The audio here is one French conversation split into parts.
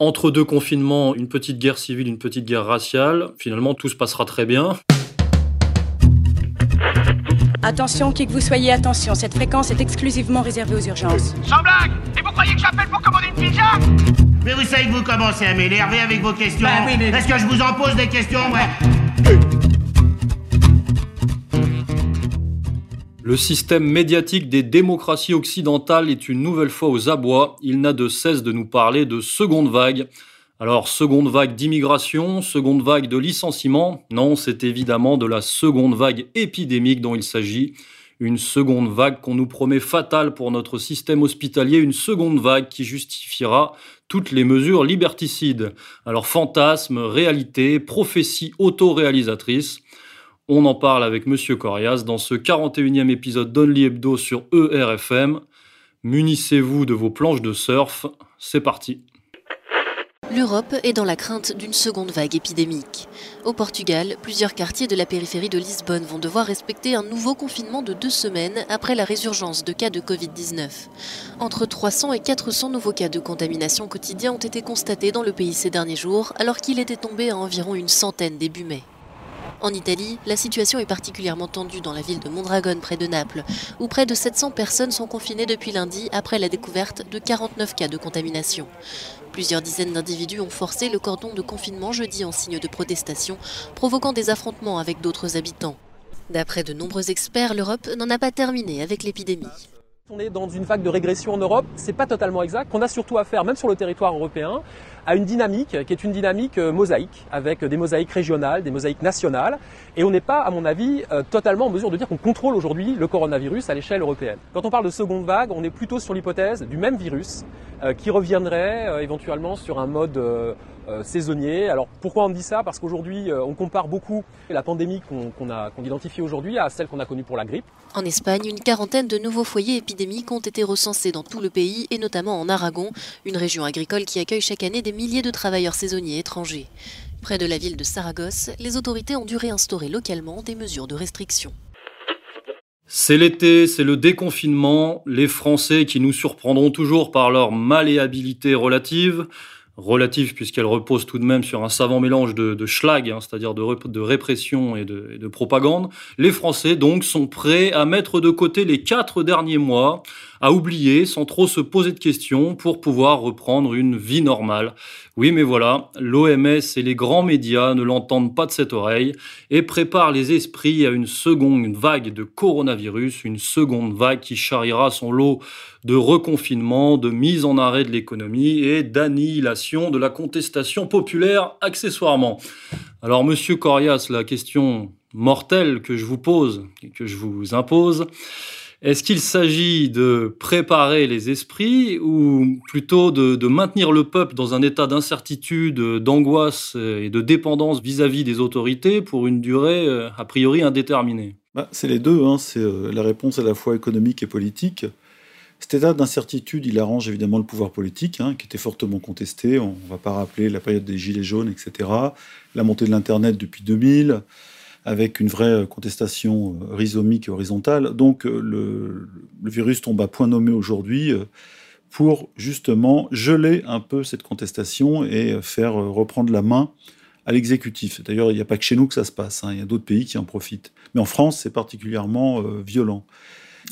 Entre deux confinements, une petite guerre civile, une petite guerre raciale, finalement tout se passera très bien. Attention, qui que vous soyez, attention, cette fréquence est exclusivement réservée aux urgences. Sans blague Et vous croyez que j'appelle pour commander une pizza? Mais vous savez que vous commencez à m'énerver avec vos questions. Bah oui, mais- Est-ce que je vous en pose des questions, ouais Le système médiatique des démocraties occidentales est une nouvelle fois aux abois. Il n'a de cesse de nous parler de seconde vague. Alors, seconde vague d'immigration, seconde vague de licenciement? Non, c'est évidemment de la seconde vague épidémique dont il s'agit. Une seconde vague qu'on nous promet fatale pour notre système hospitalier, une seconde vague qui justifiera toutes les mesures liberticides. Alors, fantasme, réalité, prophétie autoréalisatrice. On en parle avec Monsieur Corias dans ce 41e épisode d'Only Hebdo sur ERFM. Munissez-vous de vos planches de surf. C'est parti. L'Europe est dans la crainte d'une seconde vague épidémique. Au Portugal, plusieurs quartiers de la périphérie de Lisbonne vont devoir respecter un nouveau confinement de deux semaines après la résurgence de cas de Covid-19. Entre 300 et 400 nouveaux cas de contamination quotidiens ont été constatés dans le pays ces derniers jours, alors qu'il était tombé à environ une centaine début mai. En Italie, la situation est particulièrement tendue dans la ville de Mondragone près de Naples, où près de 700 personnes sont confinées depuis lundi après la découverte de 49 cas de contamination. Plusieurs dizaines d'individus ont forcé le cordon de confinement jeudi en signe de protestation, provoquant des affrontements avec d'autres habitants. D'après de nombreux experts, l'Europe n'en a pas terminé avec l'épidémie. On est dans une vague de régression en Europe, c'est pas totalement exact. On a surtout affaire, même sur le territoire européen, à une dynamique qui est une dynamique euh, mosaïque, avec des mosaïques régionales, des mosaïques nationales, et on n'est pas, à mon avis, euh, totalement en mesure de dire qu'on contrôle aujourd'hui le coronavirus à l'échelle européenne. Quand on parle de seconde vague, on est plutôt sur l'hypothèse du même virus qui reviendrait euh, éventuellement sur un mode euh, euh, saisonnier. Alors pourquoi on dit ça? Parce qu'aujourd'hui, euh, on compare beaucoup la pandémie qu'on identifie aujourd'hui à celle qu'on a connue pour la grippe. En Espagne, une quarantaine de nouveaux foyers épidémiques ont été recensés dans tout le pays et notamment en Aragon, une région agricole qui accueille chaque année des milliers de travailleurs saisonniers étrangers. Près de la ville de Saragosse, les autorités ont dû réinstaurer localement des mesures de restriction. C'est l'été, c'est le déconfinement, les Français qui nous surprendront toujours par leur malléabilité relative, relative puisqu'elle repose tout de même sur un savant mélange de, schlag, hein, c'est-à-dire de, répression et de propagande. Les Français donc sont prêts à mettre de côté les quatre derniers mois, à oublier sans trop se poser de questions pour pouvoir reprendre une vie normale. Oui mais voilà, l'OMS et les grands médias ne l'entendent pas de cette oreille et préparent les esprits à une seconde vague de coronavirus, une seconde vague qui charriera son lot de reconfinement, de mise en arrêt de l'économie et d'annihilation de la contestation populaire accessoirement. Alors monsieur Corias, la question mortelle que je vous pose et que je vous impose, est-ce qu'il s'agit de préparer les esprits ou plutôt de, maintenir le peuple dans un état d'incertitude, d'angoisse et de dépendance vis-à-vis des autorités pour une durée euh, a priori indéterminée? Bah, c'est les deux, hein. c'est euh, la réponse à la fois économique et politique. Cet état d'incertitude, il arrange évidemment le pouvoir politique, hein, qui était fortement contesté. On ne va pas rappeler la période des Gilets jaunes, etc. La montée de l'Internet depuis 2000, avec une vraie contestation euh, rhizomique et horizontale. Donc euh, le, virus tombe à point nommé aujourd'hui euh, pour justement geler un peu cette contestation et euh, faire euh, reprendre la main à l'exécutif. D'ailleurs, il n'y a pas que chez nous que ça se passe, hein. il y a d'autres pays qui en profitent. Mais en France, c'est particulièrement euh, violent.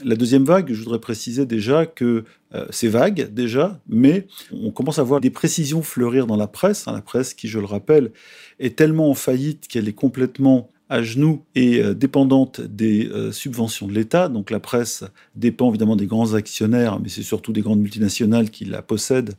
La deuxième vague, je voudrais préciser déjà que euh, c'est vague déjà, mais on commence à voir des précisions fleurir dans la presse. hein. la presse qui, je le rappelle, est tellement en faillite qu'elle est complètement à genoux et euh, dépendante des euh, subventions de l'État. Donc la presse dépend évidemment des grands actionnaires, mais c'est surtout des grandes multinationales qui la possèdent,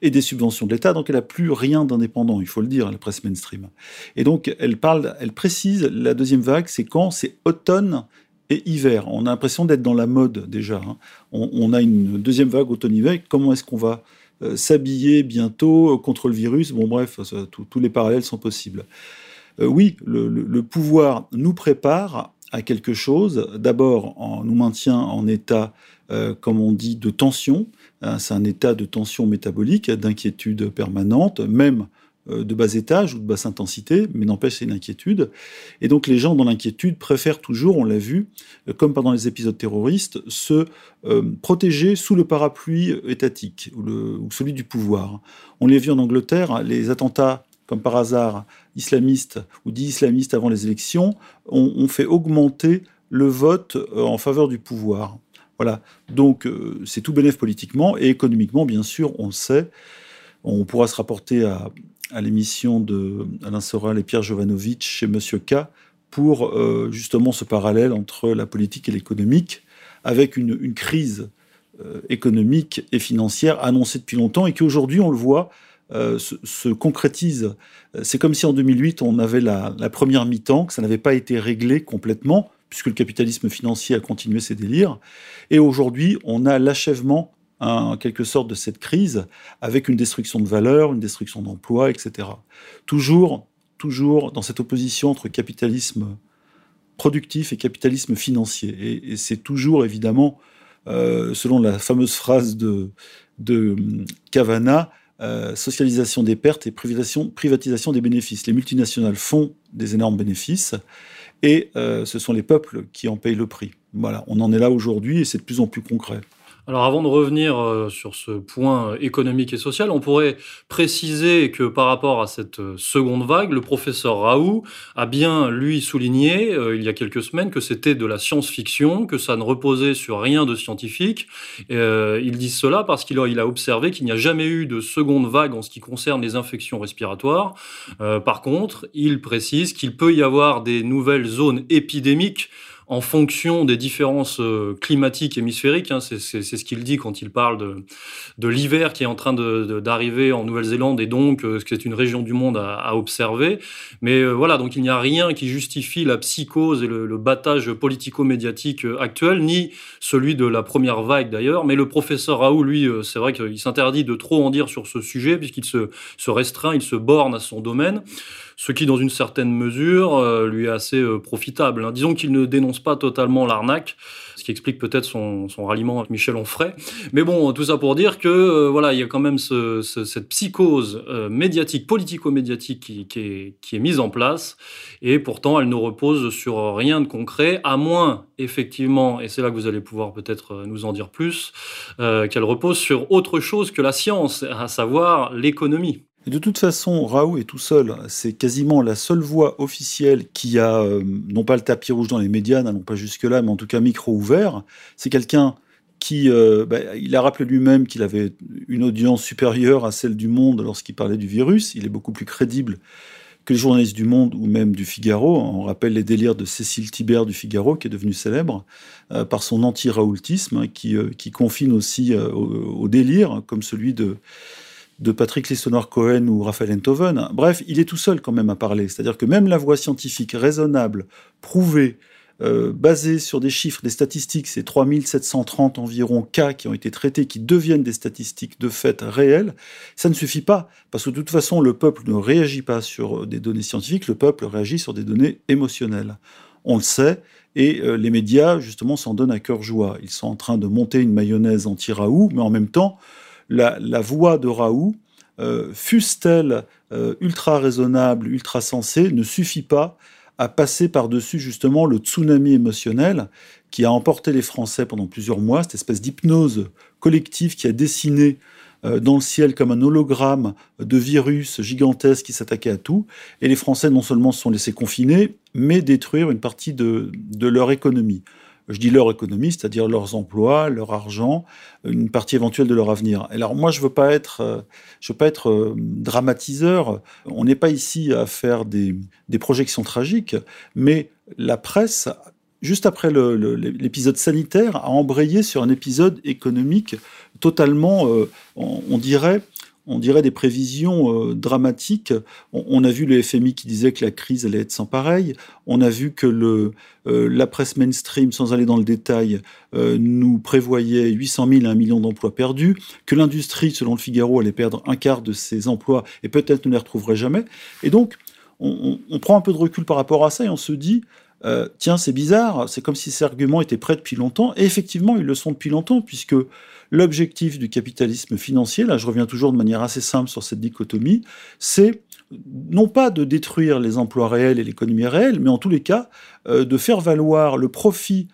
et des subventions de l'État. Donc elle n'a plus rien d'indépendant, il faut le dire, la presse mainstream. Et donc elle parle, elle précise, la deuxième vague, c'est quand C'est automne et hiver. On a l'impression d'être dans la mode déjà. hein. On, a une deuxième vague automne-hiver. Comment est-ce qu'on va euh, s'habiller bientôt contre le virus? Bon bref, tous les parallèles sont possibles. Euh, oui, le, pouvoir nous prépare à quelque chose. D'abord, en nous maintient en état, euh, comme on dit, de tension. Hein, c'est un état de tension métabolique, d'inquiétude permanente, même euh, de bas étage ou de basse intensité, mais n'empêche c'est une inquiétude. Et donc les gens dans l'inquiétude préfèrent toujours, on l'a vu, comme pendant les épisodes terroristes, se protéger sous le parapluie étatique ou, ou celui du pouvoir. On l'a vu en Angleterre, les attentats comme par hasard, islamistes ou dits islamistes avant les élections, ont, fait augmenter le vote en faveur du pouvoir. Voilà. Donc c'est tout bénéf politiquement et économiquement, bien sûr, on le sait. On pourra se rapporter à, l'émission de Alain Soral et Pierre Jovanovic chez Monsieur K pour euh, justement ce parallèle entre la politique et l'économique, avec une, crise euh, économique et financière annoncée depuis longtemps et qui aujourd'hui, on le voit, euh, se, se, concrétise. C'est comme si en 2008, on avait la, première mi-temps, que ça n'avait pas été réglé complètement, puisque le capitalisme financier a continué ses délires. Et aujourd'hui, on a l'achèvement en quelque sorte de cette crise avec une destruction de valeurs, une destruction d'emplois, etc. Toujours, toujours dans cette opposition entre capitalisme productif et capitalisme financier. Et, c'est toujours évidemment, euh, selon la fameuse phrase de, de Cavana, euh, socialisation des pertes et privatisation, des bénéfices. Les multinationales font des énormes bénéfices et euh, ce sont les peuples qui en payent le prix. Voilà, on en est là aujourd'hui et c'est de plus en plus concret. Alors avant de revenir euh, sur ce point économique et social, on pourrait préciser que par rapport à cette euh, seconde vague, le professeur Raoult a bien, lui, souligné euh, il y a quelques semaines que c'était de la science-fiction, que ça ne reposait sur rien de scientifique. Euh, il dit cela parce qu'il a, observé qu'il n'y a jamais eu de seconde vague en ce qui concerne les infections respiratoires. Euh, par contre, il précise qu'il peut y avoir des nouvelles zones épidémiques en fonction des différences euh, climatiques hémisphériques. Hein, c'est ce qu'il dit quand il parle de, l'hiver qui est en train d'arriver en Nouvelle-Zélande et donc euh, c'est une région du monde à, observer. Mais euh, voilà, donc il n'y a rien qui justifie la psychose et le, battage politico-médiatique actuel, ni celui de la première vague d'ailleurs. Mais le professeur Raoult, lui, c'est vrai qu'il s'interdit de trop en dire sur ce sujet puisqu'il se, se restreint, il se borne à son domaine ce qui, dans une certaine mesure, euh, lui est assez euh, profitable. Hein. Disons qu'il ne dénonce pas totalement l'arnaque, ce qui explique peut-être son, ralliement avec Michel Onfray. Mais bon, tout ça pour dire que euh, voilà, il y a quand même ce, ce, cette psychose médiatique, politico-médiatique qui, est, mise en place, et pourtant elle ne repose sur rien de concret, à moins effectivement, et c'est là que vous allez pouvoir peut-être nous en dire plus, qu'elle repose sur autre chose que la science, à savoir l'économie. De toute façon, Raoult est tout seul. C'est quasiment la seule voix officielle qui a, euh, non pas le tapis rouge dans les médias, n'allons pas jusque-là, mais en tout cas micro ouvert. C'est quelqu'un qui, euh, bah, il a rappelé lui-même qu'il avait une audience supérieure à celle du Monde lorsqu'il parlait du virus. Il est beaucoup plus crédible que les journalistes du Monde ou même du Figaro. On rappelle les délires de Cécile Thibert du Figaro, qui est devenue célèbre euh, par son anti-raoultisme, hein, qui, qui confine aussi au, au, délire, comme celui de de Patrick Listonor Cohen ou Raphaël Enthoven. Bref, il est tout seul quand même à parler. C'est-à-dire que même la voie scientifique raisonnable, prouvée, euh, basée sur des chiffres, des statistiques, c'est 3730 environ cas qui ont été traités, qui deviennent des statistiques de fait réelles, ça ne suffit pas, parce que de toute façon, le peuple ne réagit pas sur des données scientifiques, le peuple réagit sur des données émotionnelles. On le sait, et euh, les médias, justement, s'en donnent à cœur joie. Ils sont en train de monter une mayonnaise anti-Raoult, mais en même temps, la, voix de Raoult, euh, fût-elle euh, ultra raisonnable, ultra sensée, ne suffit pas à passer par-dessus justement le tsunami émotionnel qui a emporté les Français pendant plusieurs mois, cette espèce d'hypnose collective qui a dessiné euh, dans le ciel comme un hologramme de virus gigantesque qui s'attaquait à tout. Et les Français non seulement se sont laissés confiner, mais détruire une partie de leur économie je dis leur économie, c'est-à-dire leurs emplois, leur argent, une partie éventuelle de leur avenir. Alors moi, je veux pas être, euh, je veux pas être euh, dramatiseur. On n'est pas ici à faire des, des projections tragiques, mais la presse juste après l'épisode sanitaire, a embrayé sur un épisode économique totalement, euh, on, dirait, on dirait des prévisions euh, dramatiques. On, a vu le FMI qui disait que la crise allait être sans pareil. On a vu que euh, la presse mainstream, sans aller dans le détail, euh, nous prévoyait 800 000 à 1 million d'emplois perdus, que l'industrie, selon le Figaro, allait perdre un quart de ses emplois et peut-être ne les retrouverait jamais. Et donc, on, prend un peu de recul par rapport à ça et on se dit, tiens, c'est bizarre, c'est comme si ces arguments étaient prêts depuis longtemps. Et effectivement, ils le sont depuis longtemps, puisque L'objectif du capitalisme financier, là je reviens toujours de manière assez simple sur cette dichotomie, c'est non pas de détruire les emplois réels et l'économie réelle, mais en tous les cas euh, de faire valoir le profit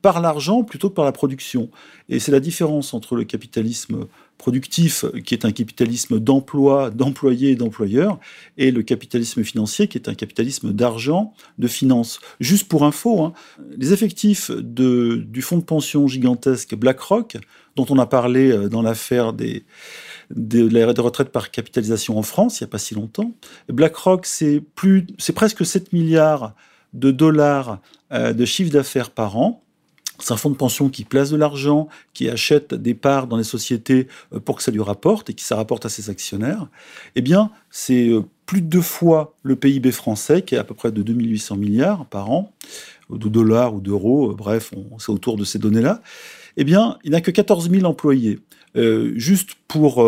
par l'argent plutôt que par la production. Et c'est la différence entre le capitalisme productif, qui est un capitalisme d'emploi, d'employés et d'employeurs, et le capitalisme financier, qui est un capitalisme d'argent, de finance. Juste pour info, hein, les effectifs du fonds de pension gigantesque BlackRock, dont on a parlé euh, dans l'affaire des, de la retraite par capitalisation en France, il n'y a pas si longtemps, BlackRock, c'est presque 7 milliards de dollars euh, de chiffre d'affaires par an. C'est un fonds de pension qui place de l'argent, qui achète des parts dans les sociétés euh, pour que ça lui rapporte et qui ça rapporte à ses actionnaires. Eh bien, c'est euh, plus de deux fois le PIB français, qui est à peu près de 2800 milliards par an, de dollars ou d'euros, euh, bref, c'est autour de ces données-là. Eh bien, il n'a que 14 000 employés. juste pour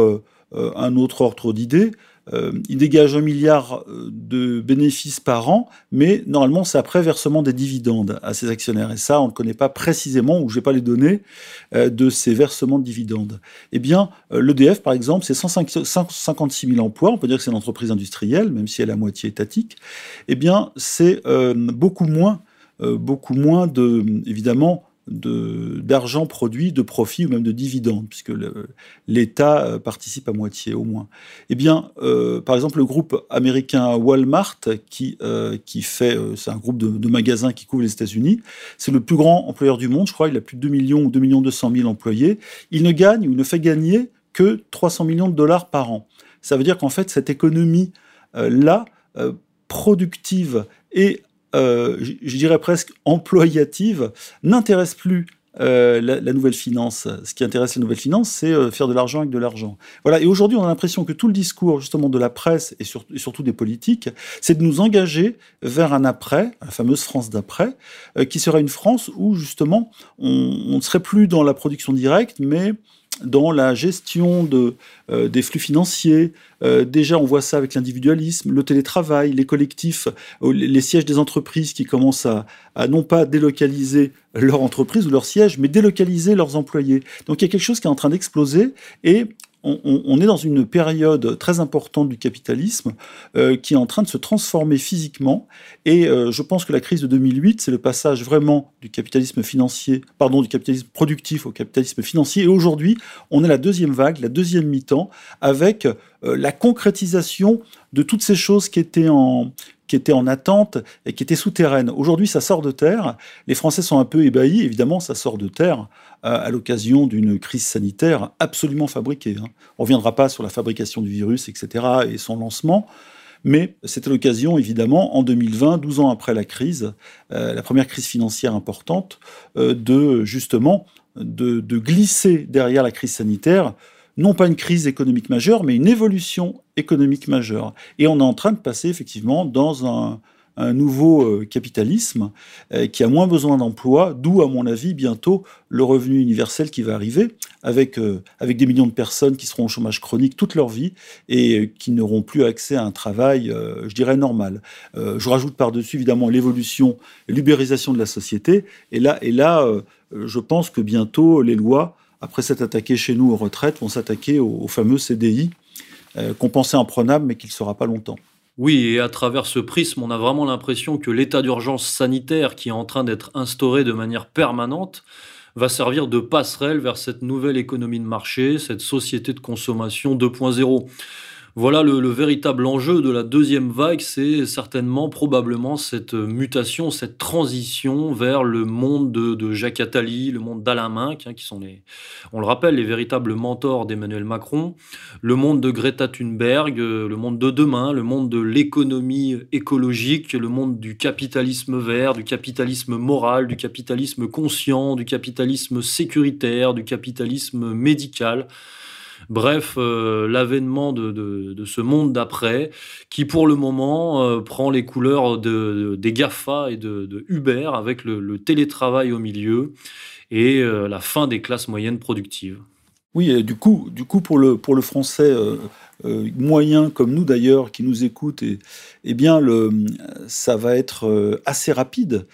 un autre ordre d'idée, euh, il dégage un milliard euh, de bénéfices par an, mais normalement c'est après versement des dividendes à ses actionnaires. Et ça, on ne connaît pas précisément, ou je n'ai pas les données euh, de ces versements de dividendes. Eh bien, l'EDF, par exemple, c'est 156 000 emplois, on peut dire que c'est une entreprise industrielle, même si elle est à moitié étatique. Eh bien, c'est beaucoup moins, beaucoup moins de, évidemment, d'argent produit, de profit ou même de dividendes, puisque l'État euh, participe à moitié au moins. Eh bien, euh, par exemple, le groupe américain Walmart, qui, euh, qui fait, c'est un groupe de, magasins qui couvre les États-Unis, c'est le plus grand employeur du monde, je crois, il a plus de 2 millions ou 2 millions 200 000 employés. Il ne gagne ou ne fait gagner que 300 millions de dollars par an. Ça veut dire qu'en fait, cette économie-là, productive et euh, je dirais presque employative, n'intéresse plus euh, la, nouvelle finance. Ce qui intéresse la nouvelle finance, c'est euh, faire de l'argent avec de l'argent. Voilà. Et aujourd'hui, on a l'impression que tout le discours, justement, de la presse et, surtout des politiques, c'est de nous engager vers un après, la fameuse France d'après, qui sera une France où, justement, on ne serait plus dans la production directe, mais dans la gestion de, euh, des flux financiers. Euh, déjà, on voit ça avec l'individualisme, le télétravail, les collectifs, euh, les sièges des entreprises qui commencent à, à non pas délocaliser leur entreprise ou leur siège, mais délocaliser leurs employés. Donc il y a quelque chose qui est en train d'exploser et on, est dans une période très importante du capitalisme euh, qui est en train de se transformer physiquement. Et euh, je pense que la crise de 2008, c'est le passage vraiment du capitalisme financier, pardon, du capitalisme productif au capitalisme financier. Et aujourd'hui, on est la deuxième vague, la deuxième mi-temps, avec euh, la concrétisation de toutes ces choses qui étaient en qui étaient en attente et qui étaient souterraines. Aujourd'hui, ça sort de terre. Les Français sont un peu ébahis. Évidemment, ça sort de terre à l'occasion d'une crise sanitaire absolument fabriquée. Hein. On ne reviendra pas sur la fabrication du virus, etc., et son lancement. Mais c'était l'occasion, évidemment, en 2020, 12 ans après la crise, euh, la première crise financière importante, euh, de justement de, glisser derrière la crise sanitaire non pas une crise économique majeure, mais une évolution économique majeure. Et on est en train de passer effectivement dans un, nouveau euh, capitalisme euh, qui a moins besoin d'emplois, d'où, à mon avis, bientôt le revenu universel qui va arriver, avec, euh, avec des millions de personnes qui seront au chômage chronique toute leur vie et qui n'auront plus accès à un travail, je dirais, normal. je rajoute par-dessus, évidemment, l'évolution, l'ubérisation de la société. Et là, et là je pense que bientôt, les lois après s'être attaqués chez nous aux retraites, vont s'attaquer au, fameux CDI, euh, qu'on pensait imprenable, mais qui ne sera pas longtemps. Oui, et à travers ce prisme, on a vraiment l'impression que l'état d'urgence sanitaire qui est en train d'être instauré de manière permanente va servir de passerelle vers cette nouvelle économie de marché, cette société de consommation 2.0 voilà le, véritable enjeu de la deuxième vague, c'est certainement, probablement cette mutation, cette transition vers le monde de, Jacques Attali, le monde d'Alain Minck, hein, qui sont les, on le rappelle, les véritables mentors d'Emmanuel Macron, le monde de Greta Thunberg, le monde de demain, le monde de l'économie écologique, le monde du capitalisme vert, du capitalisme moral, du capitalisme conscient, du capitalisme sécuritaire, du capitalisme médical. Bref, euh, l'avènement de, ce monde d'après, qui pour le moment euh, prend les couleurs des GAFA et de, Uber, avec le, télétravail au milieu et euh, la fin des classes moyennes productives. Oui, du coup, du coup pour, le, pour le français moyen comme nous d'ailleurs, qui nous écoute, et, eh bien, le, ça va être assez rapide,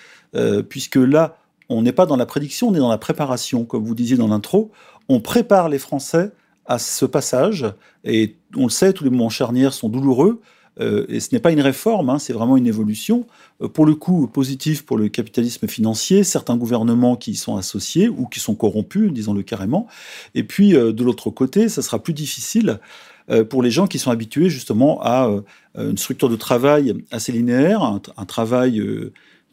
puisque là, on n'est pas dans la prédiction, on est dans la préparation, comme vous disiez dans l'intro on prépare les Français à ce passage, et on le sait, tous les moments charnières sont douloureux, euh, et ce n'est pas une réforme, hein, c'est vraiment une évolution. Euh, pour le coup, positif pour le capitalisme financier, certains gouvernements qui y sont associés ou qui sont corrompus, disons-le carrément. Et puis, euh, de l'autre côté, ça sera plus difficile pour les gens qui sont habitués justement à une structure de travail assez linéaire, un, travail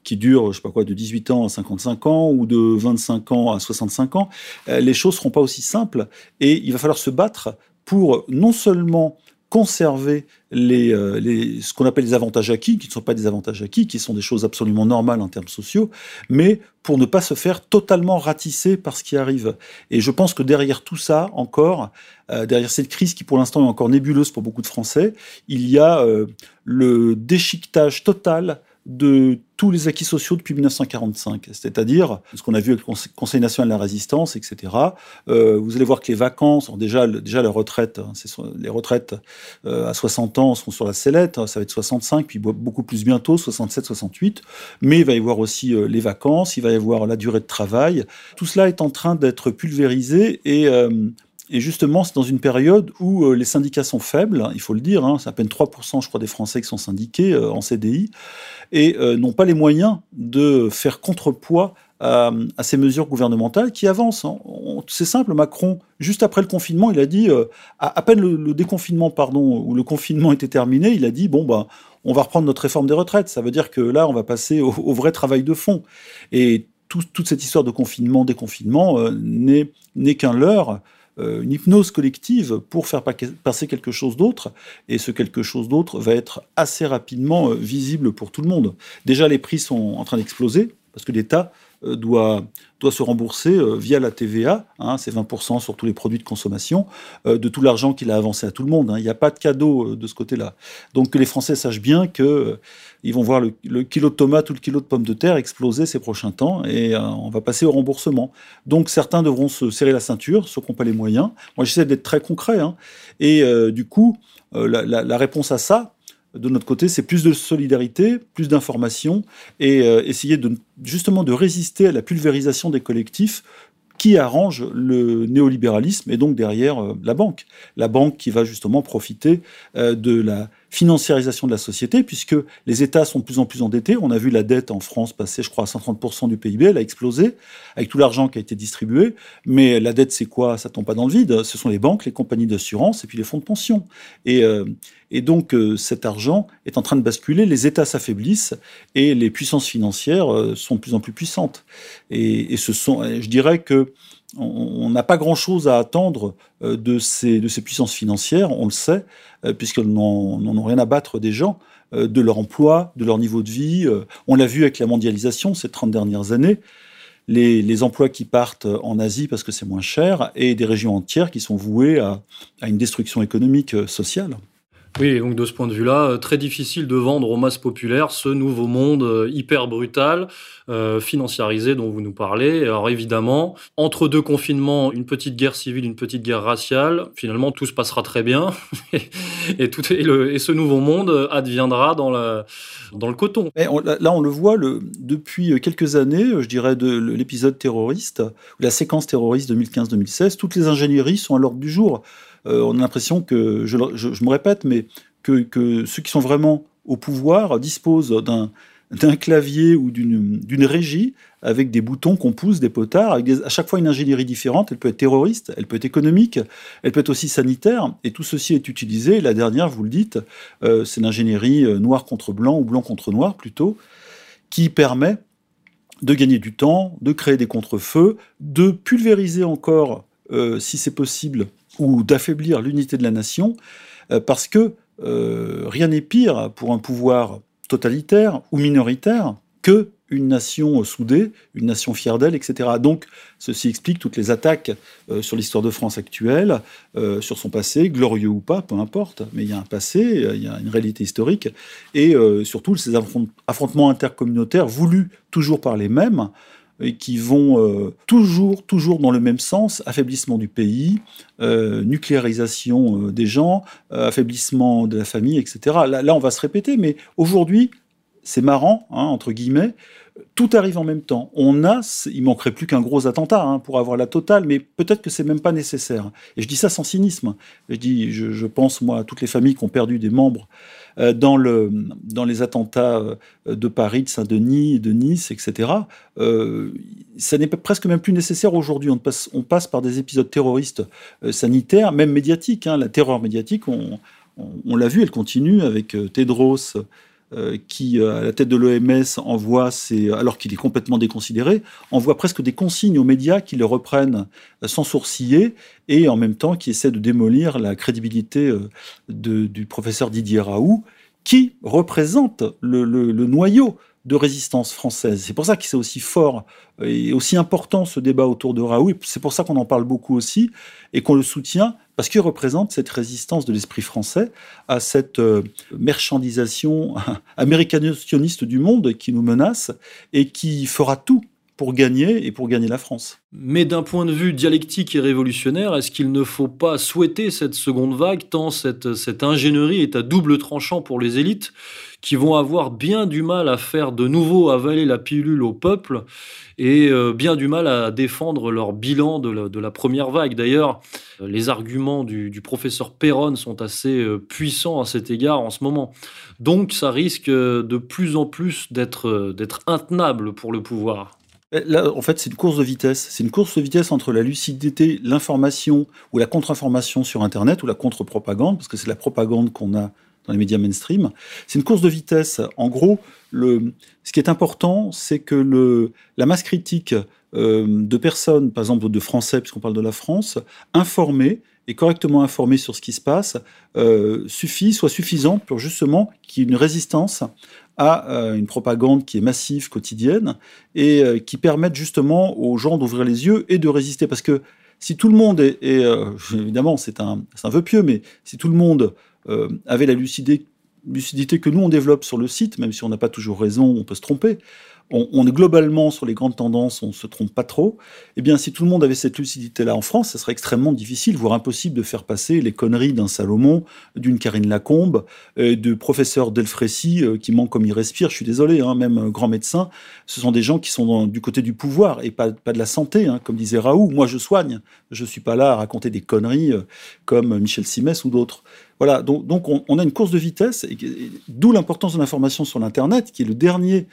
qui dure, je sais pas quoi, de 18 ans à 55 ans ou de 25 ans à 65 ans, les choses seront pas aussi simples et il va falloir se battre pour non seulement conserver euh, les, ce qu'on appelle les avantages acquis, qui ne sont pas des avantages acquis, qui sont des choses absolument normales en termes sociaux, mais pour ne pas se faire totalement ratisser par ce qui arrive. Et je pense que derrière tout ça, encore, euh, derrière cette crise qui pour l'instant est encore nébuleuse pour beaucoup de Français, il y a euh, le déchiquetage total de tous les acquis sociaux depuis 1945, c'est-à-dire ce qu'on a vu avec le Conseil national de la résistance, etc. Euh, vous allez voir que les vacances, déjà, déjà la retraite, hein, les retraites euh, à 60 ans sont sur la sellette, hein, ça va être 65, puis beaucoup plus bientôt, 67, 68, mais il va y avoir aussi euh, les vacances, il va y avoir la durée de travail. Tout cela est en train d'être pulvérisé et et justement, c'est dans une période où euh, les syndicats sont faibles, il faut le dire, hein, c'est à peine 3%, je crois, des Français qui sont syndiqués euh, en CDI, et euh, n'ont pas les moyens de faire contrepoids à, ces mesures gouvernementales qui avancent. Hein. C'est simple, Macron, juste après le confinement, il a dit, à, peine le, déconfinement, pardon, ou le confinement était terminé, il a dit, bon, bah, on va reprendre notre réforme des retraites. Ça veut dire que là, on va passer au, vrai travail de fond. Et toute cette histoire de confinement, déconfinement, n'est qu'un leurre euh, une hypnose collective pour faire passer quelque chose d'autre. Et ce quelque chose d'autre va être assez rapidement euh, visible pour tout le monde. Déjà, les prix sont en train d'exploser parce que l'État euh, doit, doit se rembourser via la TVA, hein, c'est 20% sur tous les produits de consommation, de tout l'argent qu'il a avancé à tout le monde. Hein. Il n'y a pas de cadeau de ce côté-là. Donc que les Français sachent bien que ils vont voir le, kilo de tomates ou le kilo de pommes de terre exploser ces prochains temps et euh, on va passer au remboursement. Donc certains devront se serrer la ceinture, ceux qui n'ont pas les moyens. Moi, j'essaie d'être très concret. Hein. Et euh, du coup, euh, la, réponse à ça, de notre côté, c'est plus de solidarité, plus d'information et essayer de, justement de résister à la pulvérisation des collectifs qui arrange le néolibéralisme et donc derrière la banque. La banque qui va justement profiter de la financiarisation de la société, puisque les États sont de plus en plus endettés. On a vu la dette en France passer, je crois, à 130% du PIB, elle a explosé, avec tout l'argent qui a été distribué. Mais la dette, c'est quoi? Ça tombe pas dans le vide. Ce sont les banques, les compagnies d'assurance et puis les fonds de pension. Et, euh, et donc, euh, cet argent est en train de basculer, les États s'affaiblissent et les puissances financières euh, sont de plus en plus puissantes. Et, et ce sont, je dirais que on n'a pas grand-chose à attendre euh, de ces, puissances financières, on le sait, euh, puisqu'elles n'en ont rien à battre des gens, euh, de leur emploi, de leur niveau de vie. On l'a vu avec la mondialisation ces 30 dernières années. Les, emplois qui partent en Asie parce que c'est moins cher et des régions entières qui sont vouées à une destruction économique sociale. Oui, donc de ce point de vue-là, euh, très difficile de vendre aux masses populaires ce nouveau monde euh, hyper brutal, euh, financiarisé dont vous nous parlez. Alors évidemment, entre deux confinements, une petite guerre civile, une petite guerre raciale, finalement tout se passera très bien et, tout, et, ce nouveau monde adviendra dans, le coton. là, on le voit depuis quelques années, je dirais de l'épisode terroriste, la séquence terroriste 2015-2016, toutes les ingénieries sont à l'ordre du jour. Euh, on a l'impression que, je, me répète, mais que, ceux qui sont vraiment au pouvoir disposent d'un clavier ou d'une régie avec des boutons qu'on pousse, des potards, avec à chaque fois une ingénierie différente. Elle peut être terroriste, elle peut être économique, elle peut être aussi sanitaire. Et tout ceci est utilisé. La dernière, vous le dites, euh, c'est l'ingénierie euh, noir contre blanc ou blanc contre noir plutôt, qui permet de gagner du temps, de créer des contre-feux, de pulvériser encore, si c'est possible, ou d'affaiblir l'unité de la nation, euh, parce que euh, rien n'est pire pour un pouvoir totalitaire ou minoritaire que une nation soudée, une nation fière d'elle, etc. Donc, ceci explique toutes les attaques euh, sur l'histoire de France actuelle, sur son passé, glorieux ou pas, peu importe, mais il y a un passé, il y a une réalité historique, et surtout ces affrontements intercommunautaires voulus toujours par les mêmes, qui vont euh, toujours, toujours dans le même sens, affaiblissement du pays, euh, nucléarisation euh, des gens, affaiblissement de la famille, etc. Là, on va se répéter, mais aujourd'hui, c'est marrant, hein, entre guillemets, tout arrive en même temps. On a, il manquerait plus qu'un gros attentat hein, pour avoir la totale, mais peut-être que c'est même pas nécessaire. Et je dis ça sans cynisme. Je dis, je, pense moi à toutes les familles qui ont perdu des membres euh, dans, le, dans les attentats euh, de Paris, de Saint-Denis, de Nice, etc. Euh, ça n'est presque même plus nécessaire aujourd'hui. On passe, on passe par des épisodes terroristes sanitaires, même médiatiques. Hein. La terreur médiatique, on, on l'a vu, elle continue avec Tedros qui, euh, à la tête de l'OMS, envoie, alors qu'il est complètement déconsidéré, envoie presque des consignes aux médias qui le reprennent euh, sans sourciller et en même temps qui essaie de démolir la crédibilité du professeur Didier Raoult, qui représente le noyau de résistance française. C'est pour ça que c'est aussi fort et aussi important ce débat autour de Raoult. C'est pour ça qu'on en parle beaucoup aussi et qu'on le soutient parce qu'il représente cette résistance de l'esprit français à cette euh, marchandisation américano-sioniste du monde qui nous menace et qui fera tout pour gagner et pour gagner la France. Mais d'un point de vue dialectique et révolutionnaire, est-ce qu'il ne faut pas souhaiter cette seconde vague tant cette, cette ingénierie est à double tranchant pour les élites qui vont avoir bien du mal à faire de nouveau avaler la pilule au peuple et euh, bien du mal à défendre leur bilan de la, première vague? D'ailleurs, les arguments du, professeur Perron sont assez euh, puissants à cet égard en ce moment. Donc ça risque de plus en plus d'être intenable pour le pouvoir. Là, en fait, c'est une course de vitesse. C'est une course de vitesse entre la lucidité, l'information ou la contre-information sur Internet ou la contre-propagande, parce que c'est la propagande qu'on a dans les médias mainstream. C'est une course de vitesse. En gros, ce qui est important, c'est que la masse critique euh, de personnes, par exemple de Français, puisqu'on parle de la France, informées et correctement informées sur ce qui se passe, euh, suffit, soit suffisante pour justement qu'il y ait une résistance à euh, une propagande qui est massive, quotidienne, et euh, qui permette justement aux gens d'ouvrir les yeux et de résister. Parce que si tout le monde est, évidemment, c'est un, un vœu pieux, mais si tout le monde euh, avait la lucidité que nous on développe sur le site, même si on n'a pas toujours raison, on peut se tromper, on, est globalement sur les grandes tendances, on se trompe pas trop. Eh bien, si tout le monde avait cette lucidité-là en France, ça serait extrêmement difficile, voire impossible de faire passer les conneries d'un Salomon, d'une Karine Lacombe, euh, de professeur Delfrécy euh, qui manque comme il respire. Je suis désolé, hein, même euh, grand médecin, ce sont des gens qui sont du côté du pouvoir et pas, de la santé, hein, comme disait Raoult. Moi, je soigne. Je suis pas là à raconter des conneries comme Michel Simès ou d'autres. Voilà, donc, donc on, on, a une course de vitesse, d'où l'importance de l'information sur l'Internet, qui est le dernier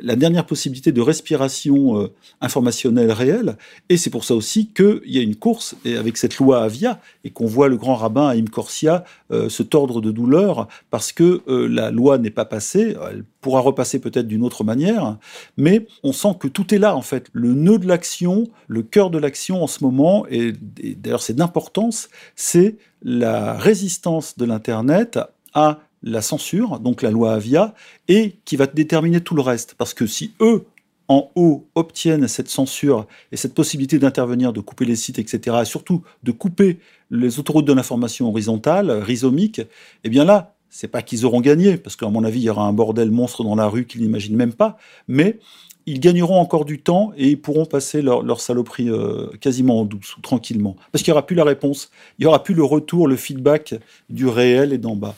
la dernière possibilité de respiration euh, informationnelle réelle. Et c'est pour ça aussi qu'il y a une course et avec cette loi Avia et qu'on voit le grand rabbin Haïm Corsia euh, se tordre de douleur parce que euh, la loi n'est pas passée. Elle pourra repasser peut-être d'une autre manière, mais on sent que tout est là en fait. Le nœud de l'action, le cœur de l'action en ce moment, et d'ailleurs c'est d'importance, c'est la résistance de l'Internet à la censure, donc la loi Avia, et qui va déterminer tout le reste. Parce que si eux, en haut, obtiennent cette censure et cette possibilité d'intervenir, de couper les sites, etc., et surtout de couper les autoroutes de l'information horizontale, rhizomique, eh bien là, c'est pas qu'ils auront gagné, parce qu'à mon avis, il y aura un bordel monstre dans la rue qu'ils n'imaginent même pas, mais ils gagneront encore du temps et ils pourront passer leur, saloperie euh, quasiment en douce ou tranquillement. Parce qu'il n'y aura plus la réponse, il n'y aura plus le retour, le feedback du réel et d'en bas.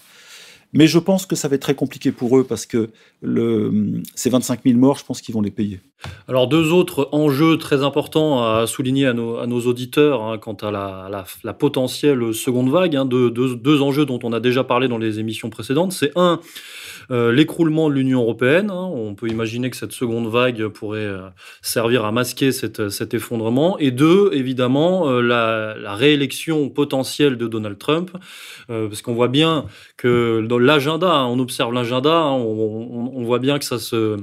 Mais je pense que ça va être très compliqué pour eux parce que le, ces 25 000 morts, je pense qu'ils vont les payer. Alors deux autres enjeux très importants à souligner à nos, auditeurs hein, quant à la, potentielle seconde vague, hein, deux, enjeux dont on a déjà parlé dans les émissions précédentes. C'est un, euh, l'écroulement de l'Union européenne. Hein. on peut imaginer que cette seconde vague pourrait euh, servir à masquer cet effondrement. Et deux, évidemment, euh, la, réélection potentielle de Donald Trump, parce qu'on voit bien que dans l'agenda, on observe l'agenda, on, voit bien que ça se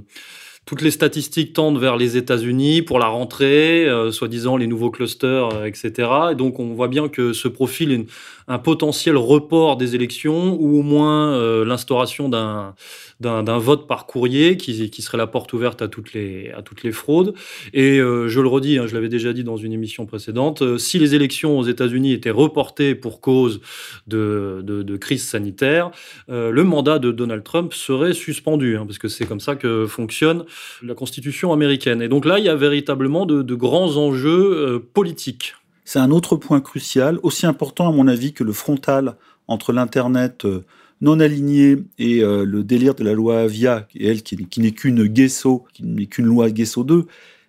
toutes les statistiques tendent vers les États-Unis pour la rentrée, euh, soi-disant les nouveaux clusters, euh, etc. Et donc on voit bien que ce profil un potentiel report des élections ou au moins euh, l'instauration d'un d'un vote par courrier qui, qui, serait la porte ouverte à toutes les, à toutes les fraudes. Et je le redis, hein, je l'avais déjà dit dans une émission précédente, si les élections aux États-Unis étaient reportées pour cause de, de, crise sanitaire, le mandat de Donald Trump serait suspendu, hein, parce que c'est comme ça que fonctionne la Constitution américaine. Et donc là, il y a véritablement de, grands enjeux euh, politiques. C'est un autre point crucial, aussi important à mon avis que le frontal entre l'Internet euh, non alignée et euh, le délire de la loi Avia, elle, qui, n'est qu'une qui n'est qu'une loi Guesso 2,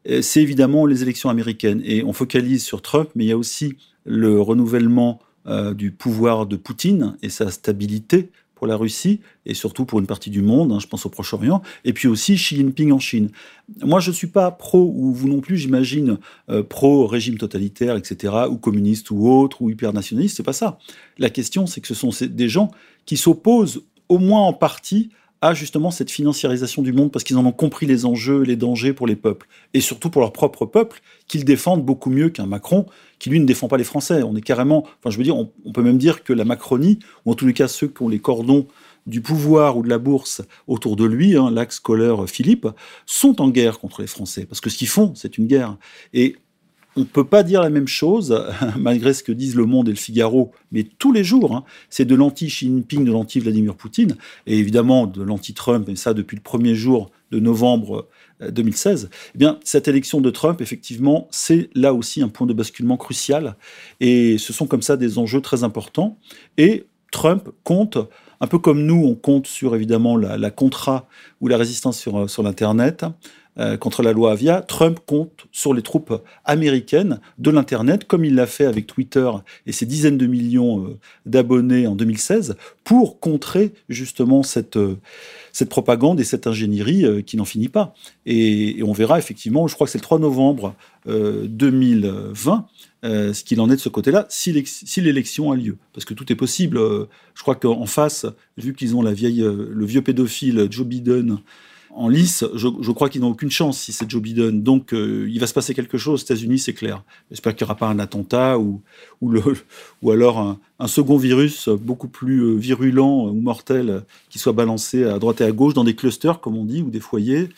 euh, c'est évidemment les élections américaines. Et on focalise sur Trump, mais il y a aussi le renouvellement du pouvoir de Poutine et sa stabilité pour la Russie et surtout pour une partie du monde, hein, je pense au Proche-Orient, et puis aussi Xi Jinping en Chine. Moi, je ne suis pas pro, ou vous non plus, j'imagine, euh, pro-régime totalitaire, etc., ou communiste ou autre, ou hyper-nationaliste, c'est pas ça. La question, c'est que ce sont des gens qui s'opposent au moins en partie à justement cette financiarisation du monde parce qu'ils en ont compris les enjeux, les dangers pour les peuples et surtout pour leur propre peuple qu'ils défendent beaucoup mieux qu'un Macron qui lui ne défend pas les Français. On est carrément, enfin je veux dire, on, peut même dire que la Macronie ou en tous les cas ceux qui ont les cordons du pouvoir ou de la bourse autour de lui, hein, l'axe colleur Philippe, sont en guerre contre les Français parce que ce qu'ils font, c'est une guerre. Et on ne peut pas dire la même chose, malgré ce que disent Le Monde et Le Figaro, mais tous les jours, hein, c'est de l'anti-Xi Jinping, de l'anti-Vladimir Poutine, et évidemment de l'anti-Trump, et ça depuis le premier jour de novembre 2016. Euh, eh bien, cette élection de Trump, effectivement, c'est là aussi un point de basculement crucial, et ce sont comme ça des enjeux très importants, et Trump compte un peu comme nous, on compte sur évidemment la, la contrat ou la résistance sur, sur l'Internet, euh, contre la loi Avia, Trump compte sur les troupes américaines de l'Internet, comme il l'a fait avec Twitter et ses dizaines de millions euh, d'abonnés en 2016, pour contrer justement cette, euh, cette propagande et cette ingénierie qui n'en finit pas. Et, on verra effectivement, je crois que c'est le 3 novembre 2020, ce qu'il en est de ce côté-là, si l'élection a lieu. Parce que tout est possible. je crois qu'en face, vu qu'ils ont la vieille, le vieux pédophile Joe Biden, en lice, je, crois qu'ils n'ont aucune chance si c'est Joe Biden. Donc, euh, il va se passer quelque chose aux États-Unis, c'est clair. J'espère qu'il n'y aura pas un attentat ou, ou, le, ou alors un, second virus beaucoup plus euh, virulent ou mortel qui soit balancé à droite et à gauche dans des clusters, comme on dit, ou des foyers.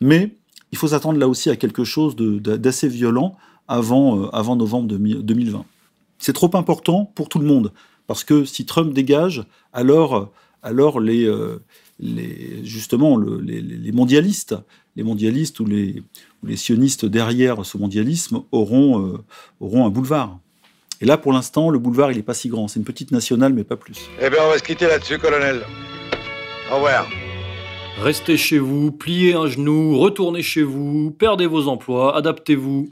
Mais il faut s'attendre là aussi à quelque chose d'assez violent avant, euh, avant novembre 2020. C'est trop important pour tout le monde, parce que si Trump dégage, alors, alors les les, justement les, mondialistes, les mondialistes ou les, les, sionistes derrière ce mondialisme auront, euh, auront un boulevard. Et là, pour l'instant, le boulevard, il n'est pas si grand. C'est une petite nationale, mais pas plus. Eh bien, on va se quitter là-dessus, colonel. Au revoir. Restez chez vous, pliez un genou, retournez chez vous, perdez vos emplois, adaptez-vous.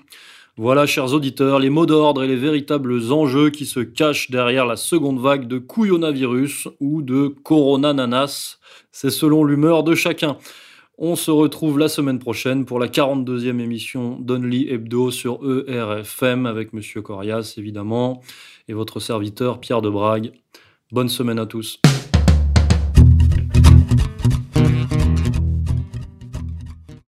Voilà, chers auditeurs, les mots d'ordre et les véritables enjeux qui se cachent derrière la seconde vague de couillonavirus ou de coronananas. C'est selon l'humeur de chacun. On se retrouve la semaine prochaine pour la 42e émission d'Only Hebdo sur ERFM avec Monsieur Corias, évidemment, et votre serviteur Pierre de Brague. Bonne semaine à tous.